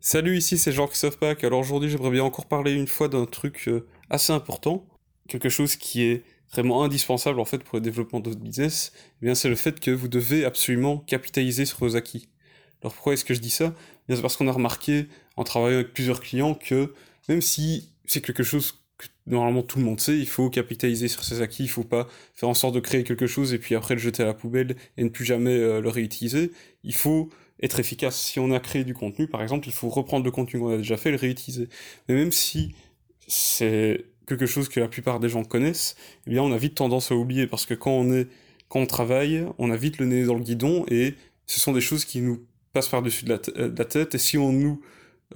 Salut, ici c'est Jean-Christophe Pack. Alors aujourd'hui, j'aimerais bien encore parler une fois d'un truc euh, assez important, quelque chose qui est vraiment indispensable en fait pour le développement de votre business. Eh bien, c'est le fait que vous devez absolument capitaliser sur vos acquis. Alors pourquoi est-ce que je dis ça? Eh c'est parce qu'on a remarqué en travaillant avec plusieurs clients que même si c'est quelque chose que normalement tout le monde sait, il faut capitaliser sur ses acquis, il faut pas faire en sorte de créer quelque chose et puis après le jeter à la poubelle et ne plus jamais euh, le réutiliser. Il faut être efficace. Si on a créé du contenu, par exemple, il faut reprendre le contenu qu'on a déjà fait et le réutiliser. Mais même si c'est quelque chose que la plupart des gens connaissent, eh bien, on a vite tendance à oublier parce que quand on est, quand on travaille, on a vite le nez dans le guidon et ce sont des choses qui nous passent par-dessus de, la, tête et si on nous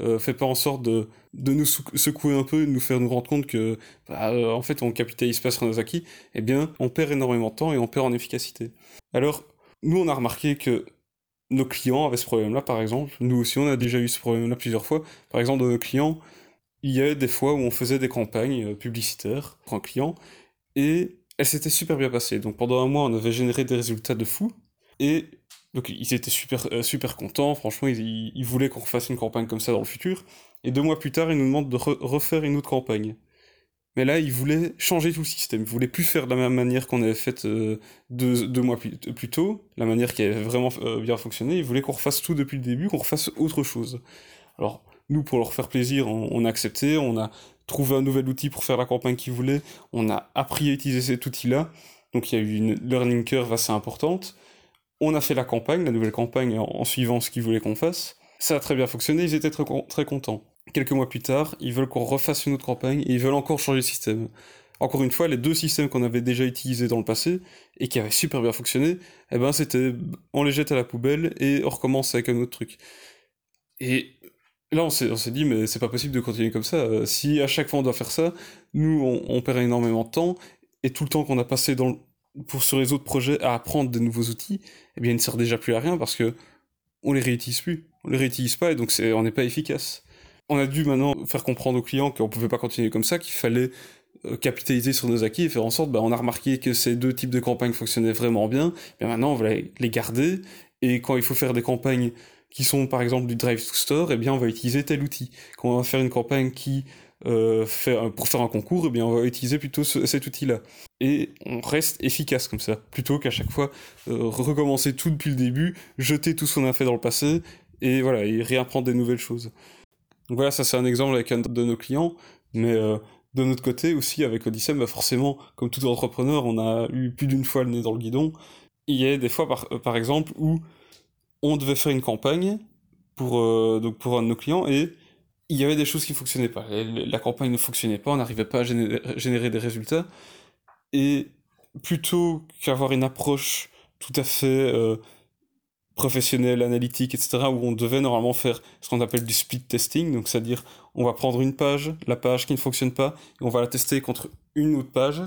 euh, fait pas en sorte de, de nous secouer un peu et de nous faire nous rendre compte que, bah, euh, en fait, on capitalise pas sur nos acquis, eh bien, on perd énormément de temps et on perd en efficacité. Alors, nous, on a remarqué que nos clients avaient ce problème-là, par exemple. Nous aussi, on a déjà eu ce problème-là plusieurs fois. Par exemple, dans nos clients, il y a des fois où on faisait des campagnes euh, publicitaires pour un client et elles s'étaient super bien passées. Donc pendant un mois, on avait généré des résultats de fou et donc ils étaient super euh, super contents. Franchement, ils, voulaient qu'on refasse une campagne comme ça dans le futur. Et deux mois plus tard, ils nous demandent de refaire une autre campagne. Mais là, ils voulaient changer tout le système. Ils voulaient plus faire de la même manière qu'on avait fait euh, deux, mois plus, tôt, la manière qui avait vraiment euh, bien fonctionné. Ils voulaient qu'on refasse tout depuis le début, qu'on refasse autre chose. Alors, nous, pour leur faire plaisir, on, a accepté, on a trouvé un nouvel outil pour faire la campagne qu'ils voulaient, on a appris à utiliser cet outil-là. Donc, il y a eu une learning curve assez importante. On a fait la campagne, la nouvelle campagne, en, suivant ce qu'ils voulaient qu'on fasse. Ça a très bien fonctionné, ils étaient très, très contents quelques mois plus tard, ils veulent qu'on refasse une autre campagne et ils veulent encore changer le système. Encore une fois, les deux systèmes qu'on avait déjà utilisés dans le passé et qui avaient super bien fonctionné, eh ben c'était on les jette à la poubelle et on recommence avec un autre truc. Et là, on s'est, dit, mais c'est pas possible de continuer comme ça. Euh, si à chaque fois on doit faire ça, nous, on, perd énormément de temps et tout le temps qu'on a passé dans, pour, sur les autres projets à apprendre de nouveaux outils, eh bien, ne sert déjà plus à rien parce que on les réutilise plus. On les réutilise pas et donc on n'est pas efficace on a dû maintenant faire comprendre aux clients qu'on pouvait pas continuer comme ça, qu'il fallait euh, capitaliser sur nos acquis et faire en sorte, bah, on a remarqué que ces deux types de campagnes fonctionnaient vraiment bien, bien maintenant on va les garder, et quand il faut faire des campagnes qui sont par exemple du drive to store, eh bien on va utiliser tel outil. Quand on va faire une campagne qui euh, pour faire un concours, eh bien on va utiliser plutôt cet outil-là. Et on reste efficace comme ça, plutôt qu'à chaque fois euh, recommencer tout depuis le début, jeter tout ce qu'on a fait dans le passé, et voilà, et réapprendre des nouvelles choses. Voilà, ça c'est un exemple avec un de nos clients, mais euh, de notre côté aussi avec Odyssey, bah forcément, comme tout entrepreneur, on a eu plus d'une fois le nez dans le guidon. Il y a des fois, par, euh, exemple, où on devait faire une campagne pour, euh, pour un de nos clients et il y avait des choses qui fonctionnaient pas. La campagne ne fonctionnait pas, on n'arrivait pas à générer, des résultats. Et plutôt qu'avoir une approche tout à fait professionnel, analytique, etc., où on devait normalement faire ce qu'on appelle du split testing, donc c'est-à-dire on va prendre une page, la page qui ne fonctionne pas, et on va la tester contre une autre page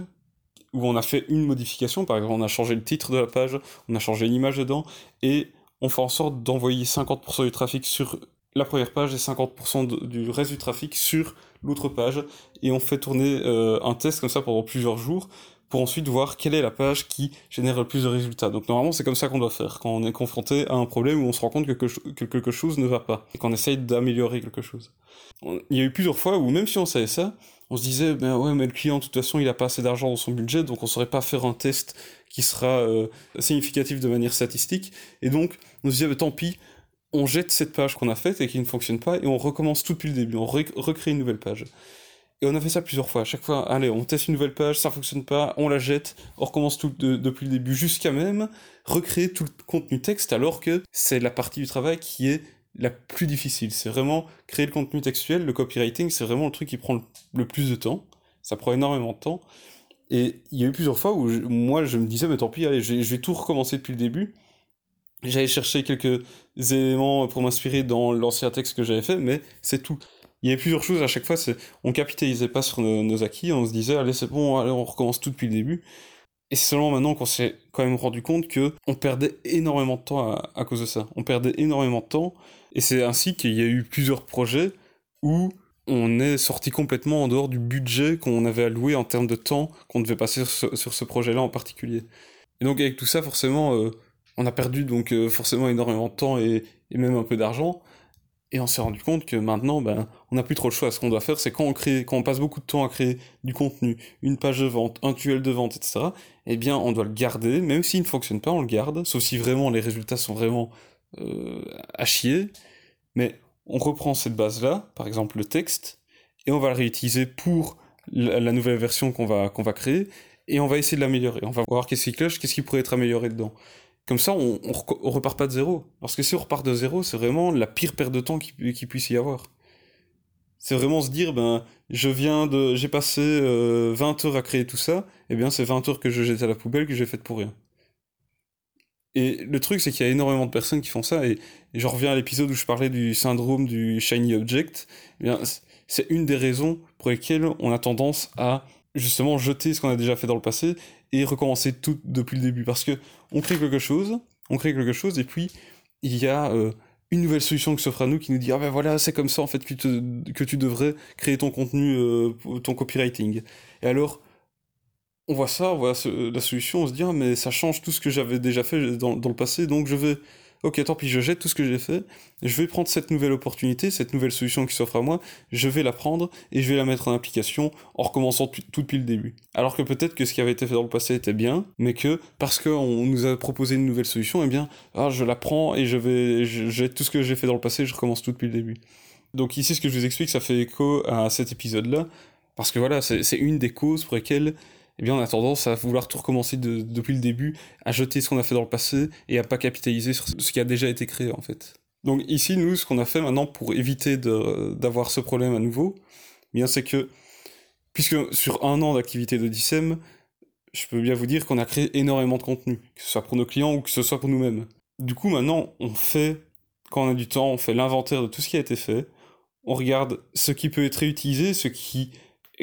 où on a fait une modification, par exemple on a changé le titre de la page, on a changé l'image dedans, et on fait en sorte d'envoyer 50% du trafic sur la première page et 50% du reste du trafic sur l'autre page, et on fait tourner euh, un test comme ça pendant plusieurs jours pour ensuite voir quelle est la page qui génère le plus de résultats. Donc normalement c'est comme ça qu'on doit faire quand on est confronté à un problème où on se rend compte que quelque, chose ne va pas et qu'on essaye d'améliorer quelque chose. Il y a eu plusieurs fois où même si on savait ça, on se disait ben ouais mais le client de toute façon il a pas assez d'argent dans son budget donc on saurait pas faire un test qui sera euh, significatif de manière statistique et donc on se disait ben, tant pis on jette cette page qu'on a faite et qui ne fonctionne pas et on recommence tout depuis le début on recrée une nouvelle page. Et on a fait ça plusieurs fois. À chaque fois, allez, on teste une nouvelle page, ça fonctionne pas, on la jette, on recommence tout depuis le début jusqu'à même recréer tout le contenu texte alors que c'est la partie du travail qui est la plus difficile. C'est vraiment créer le contenu textuel, le copywriting, c'est vraiment le truc qui prend le, plus de temps. Ça prend énormément de temps. Et il y a eu plusieurs fois où moi je me disais, mais tant pis, allez, je vais tout recommencer depuis le début. J'allais chercher quelques éléments pour m'inspirer dans l'ancien texte que j'avais fait, mais c'est tout il y avait plusieurs choses à chaque fois. C'est, on capitalisait pas sur nos, acquis, on se disait allez c'est bon, allez on recommence tout depuis le début. Et c'est seulement maintenant qu'on s'est quand même rendu compte que on perdait énormément de temps à, cause de ça. On perdait énormément de temps, et c'est ainsi qu'il y a eu plusieurs projets où on est sorti complètement en dehors du budget qu'on avait alloué en termes de temps qu'on devait passer sur ce, projet-là en particulier. Et donc avec tout ça, forcément, euh, on a perdu donc euh, forcément énormément de temps et, et même un peu d'argent. Et on s'est rendu compte que maintenant, ben, on n'a plus trop le choix. Ce qu'on doit faire, c'est quand on crée, quand on passe beaucoup de temps à créer du contenu, une page de vente, un tuel de vente, etc. Eh bien, on doit le garder, même s'il ne fonctionne pas, on le garde, sauf si vraiment les résultats sont vraiment euh, à chier. Mais on reprend cette base-là, par exemple le texte, et on va le réutiliser pour la, nouvelle version qu'on va qu'on va créer, et on va essayer de l'améliorer. On va voir qu'est-ce qui cloche, qu'est-ce qui pourrait être amélioré dedans. Comme ça, on, on, repart pas de zéro. Parce que si on repart de zéro, c'est vraiment la pire perte de temps qu'il puisse y avoir. C'est vraiment se dire, ben, je viens de, j'ai passé 20 euh, heures à créer tout ça, et eh bien c'est 20 heures que je jette à la poubelle que j'ai faites pour rien. Et le truc, c'est qu'il y a énormément de personnes qui font ça, et, je reviens à l'épisode où je parlais du syndrome du shiny object. Eh bien, c'est une des raisons pour lesquelles on a tendance à justement jeter ce qu'on a déjà fait dans le passé et recommencer tout depuis le début. Parce que on crée quelque chose, on crée quelque chose, et puis il y a euh, une nouvelle solution qui s'offre à nous qui nous dit ah ben voilà c'est comme ça en fait que, tu devrais créer ton contenu, euh, ton copywriting. Et alors on voit ça, on voit la solution, on se dit ah mais ça change tout ce que j'avais déjà fait dans le passé, donc je vais ok, tant pis, je jette tout ce que j'ai fait, je vais prendre cette nouvelle opportunité, cette nouvelle solution qui s'offre à moi, je vais la prendre et je vais la mettre en application en recommençant tout, depuis le début. Alors que peut-être que ce qui avait été fait dans le passé était bien, mais que parce qu'on nous a proposé une nouvelle solution, eh bien, ah, je la prends et je vais, je jette tout ce que j'ai fait dans le passé je recommence tout depuis le début. Donc ici, ce que je vous explique, ça fait écho à cet épisode-là, parce que voilà, c'est une des causes pour lesquelles eh bien on a tendance à vouloir tout recommencer depuis le début, à jeter ce qu'on a fait dans le passé et à pas capitaliser sur ce qui a déjà été créé en fait. Donc ici, nous, ce qu'on a fait maintenant pour éviter d'avoir ce problème à nouveau, eh bien c'est que, puisque sur un an d'activité de DICEM, je peux bien vous dire qu'on a créé énormément de contenu, que ce soit pour nos clients ou que ce soit pour nous-mêmes. Du coup, maintenant, on fait, quand on a du temps, on fait l'inventaire de tout ce qui a été fait, on regarde ce qui peut être réutilisé, ce qui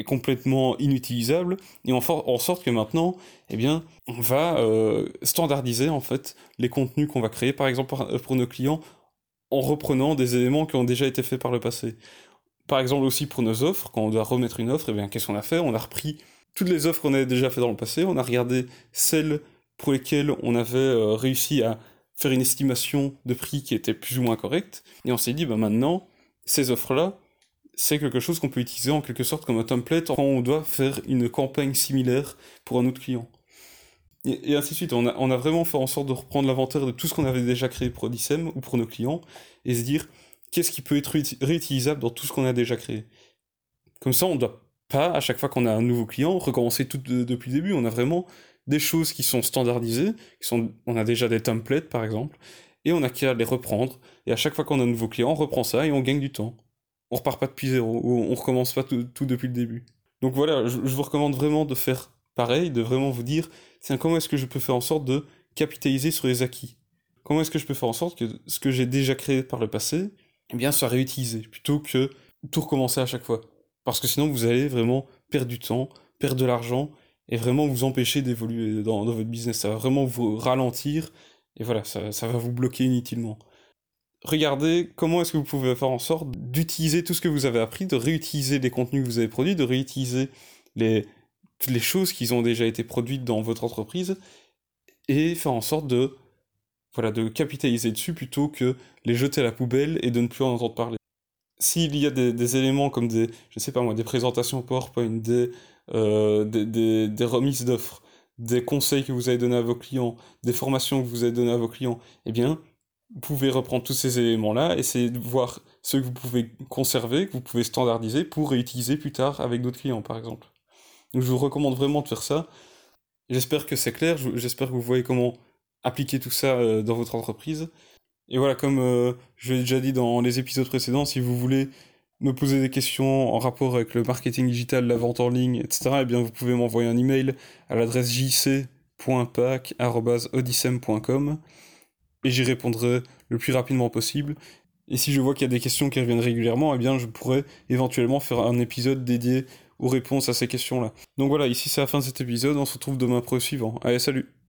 complètement inutilisable et en, sorte que maintenant eh bien on va euh, standardiser en fait les contenus qu'on va créer par exemple pour nos clients en reprenant des éléments qui ont déjà été faits par le passé. Par exemple aussi pour nos offres quand on doit remettre une offre eh bien qu'est-ce qu'on a fait? On a repris toutes les offres qu'on avait déjà fait dans le passé on a regardé celles pour lesquelles on avait euh, réussi à faire une estimation de prix qui était plus ou moins correcte et on s'est dit bah maintenant ces offres là c'est quelque chose qu'on peut utiliser en quelque sorte comme un template quand on doit faire une campagne similaire pour un autre client. Et, ainsi de suite. On a, vraiment fait en sorte de reprendre l'inventaire de tout ce qu'on avait déjà créé pour Odysseum ou pour nos clients et se dire qu'est-ce qui peut être réutilisable dans tout ce qu'on a déjà créé? Comme ça, on ne doit pas, à chaque fois qu'on a un nouveau client, recommencer tout depuis le début. On a vraiment des choses qui sont standardisées, on a déjà des templates par exemple, et on a qu'à les reprendre. Et à chaque fois qu'on a un nouveau client, on reprend ça et on gagne du temps on repart pas depuis zéro, ou on recommence pas tout, depuis le début. Donc voilà, je, vous recommande vraiment de faire pareil, de vraiment vous dire, tiens, comment est-ce que je peux faire en sorte de capitaliser sur les acquis? Comment est-ce que je peux faire en sorte que ce que j'ai déjà créé par le passé, eh bien, soit réutilisé, plutôt que tout recommencer à chaque fois? Parce que sinon, vous allez vraiment perdre du temps, perdre de l'argent, et vraiment vous empêcher d'évoluer dans, votre business. Ça va vraiment vous ralentir, et voilà, ça va vous bloquer inutilement regardez comment est-ce que vous pouvez faire en sorte d'utiliser tout ce que vous avez appris, de réutiliser les contenus que vous avez produits, de réutiliser les, les choses qui ont déjà été produites dans votre entreprise, et faire en sorte de, voilà, de capitaliser dessus plutôt que les jeter à la poubelle et de ne plus en entendre parler. S'il y a des, éléments comme des, je sais pas moi, des présentations PowerPoint, des, euh, des, des, des remises d'offres, des conseils que vous avez donnés à vos clients, des formations que vous avez données à vos clients, eh bien, vous pouvez reprendre tous ces éléments-là, essayer de voir ceux que vous pouvez conserver, que vous pouvez standardiser pour réutiliser plus tard avec d'autres clients, par exemple. Donc je vous recommande vraiment de faire ça. J'espère que c'est clair, j'espère que vous voyez comment appliquer tout ça euh, dans votre entreprise. Et voilà, comme euh, je l'ai déjà dit dans les épisodes précédents, si vous voulez me poser des questions en rapport avec le marketing digital, la vente en ligne, etc., eh bien vous pouvez m'envoyer un email à l'adresse jc.pac.odyssem.com et j'y répondrai le plus rapidement possible. Et si je vois qu'il y a des questions qui reviennent régulièrement, eh bien je pourrais éventuellement faire un épisode dédié aux réponses à ces questions-là. Donc voilà, ici c'est la fin de cet épisode, on se retrouve demain pour le suivant. Allez, salut